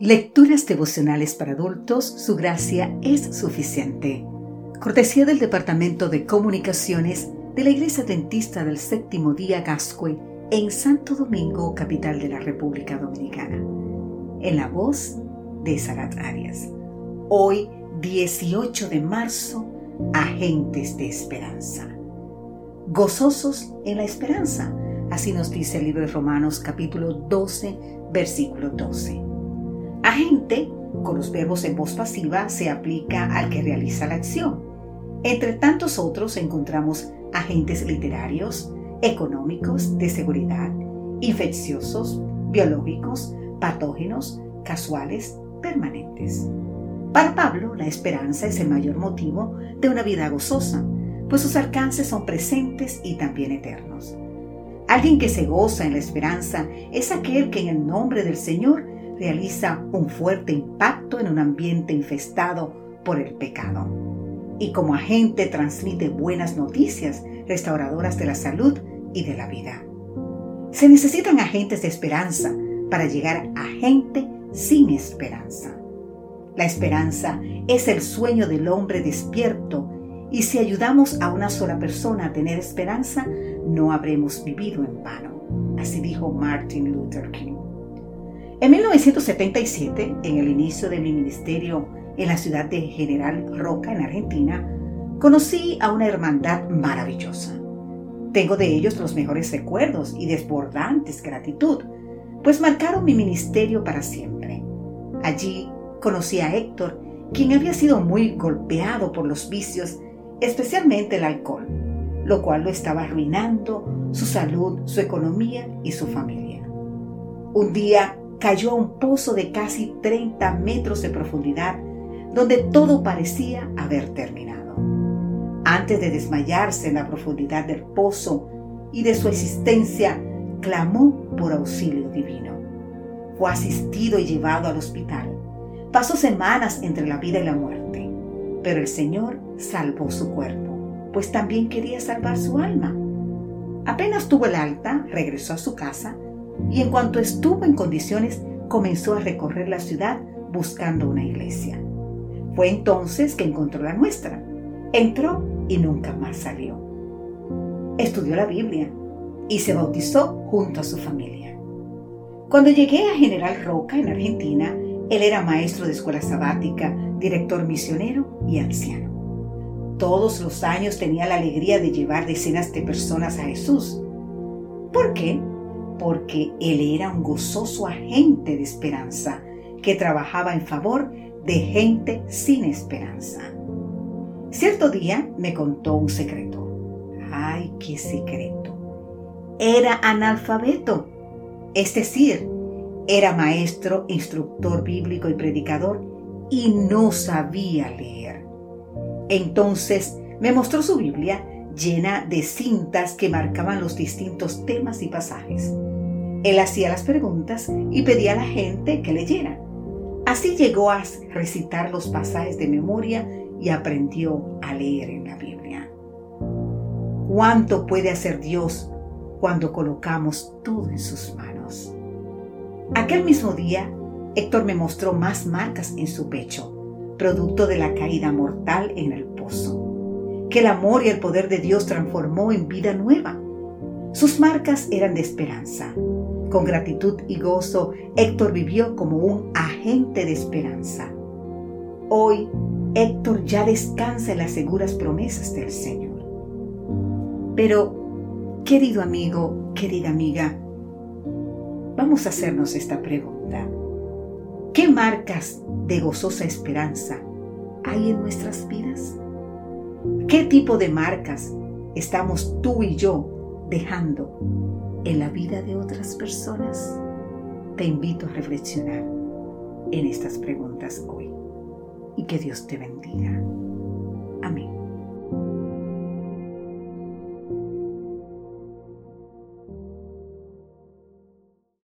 Lecturas devocionales para adultos, su gracia es suficiente. Cortesía del Departamento de Comunicaciones de la Iglesia Dentista del Séptimo Día Gascue en Santo Domingo, capital de la República Dominicana. En la voz de Sarat Arias. Hoy, 18 de marzo, Agentes de Esperanza. Gozosos en la esperanza. Así nos dice el libro de Romanos capítulo 12, versículo 12. Agente, con los verbos en voz pasiva, se aplica al que realiza la acción. Entre tantos otros encontramos agentes literarios, económicos, de seguridad, infecciosos, biológicos, patógenos, casuales, permanentes. Para Pablo, la esperanza es el mayor motivo de una vida gozosa, pues sus alcances son presentes y también eternos. Alguien que se goza en la esperanza es aquel que en el nombre del Señor realiza un fuerte impacto en un ambiente infestado por el pecado. Y como agente transmite buenas noticias restauradoras de la salud y de la vida. Se necesitan agentes de esperanza para llegar a gente sin esperanza. La esperanza es el sueño del hombre despierto y si ayudamos a una sola persona a tener esperanza, no habremos vivido en vano. Así dijo Martin Luther King. En 1977, en el inicio de mi ministerio en la ciudad de General Roca, en Argentina, conocí a una hermandad maravillosa. Tengo de ellos los mejores recuerdos y desbordantes gratitud, pues marcaron mi ministerio para siempre. Allí conocí a Héctor, quien había sido muy golpeado por los vicios, especialmente el alcohol, lo cual lo estaba arruinando su salud, su economía y su familia. Un día cayó a un pozo de casi 30 metros de profundidad, donde todo parecía haber terminado. Antes de desmayarse en la profundidad del pozo y de su existencia, clamó por auxilio divino. Fue asistido y llevado al hospital. Pasó semanas entre la vida y la muerte, pero el Señor salvó su cuerpo, pues también quería salvar su alma. Apenas tuvo el alta, regresó a su casa y en cuanto estuvo en condiciones comenzó a recorrer la ciudad buscando una iglesia. Fue entonces que encontró la nuestra. Entró y nunca más salió. Estudió la Biblia y se bautizó junto a su familia. Cuando llegué a General Roca en Argentina, él era maestro de escuela sabática, director misionero y anciano. Todos los años tenía la alegría de llevar decenas de personas a Jesús. ¿Por qué? Porque él era un gozoso agente de esperanza que trabajaba en favor de gente sin esperanza. Cierto día me contó un secreto. ¡Ay, qué secreto! Era analfabeto, es decir, era maestro, instructor bíblico y predicador y no sabía leer. Entonces me mostró su Biblia llena de cintas que marcaban los distintos temas y pasajes. Él hacía las preguntas y pedía a la gente que leyera. Así llegó a recitar los pasajes de memoria y aprendió a leer en la Biblia. ¿Cuánto puede hacer Dios cuando colocamos todo en sus manos? Aquel mismo día, Héctor me mostró más marcas en su pecho, producto de la caída mortal en el pozo, que el amor y el poder de Dios transformó en vida nueva. Sus marcas eran de esperanza, con gratitud y gozo, Héctor vivió como un agente de esperanza. Hoy, Héctor ya descansa en las seguras promesas del Señor. Pero, querido amigo, querida amiga, vamos a hacernos esta pregunta. ¿Qué marcas de gozosa esperanza hay en nuestras vidas? ¿Qué tipo de marcas estamos tú y yo dejando en la vida de otras personas? Te invito a reflexionar en estas preguntas hoy y que Dios te bendiga.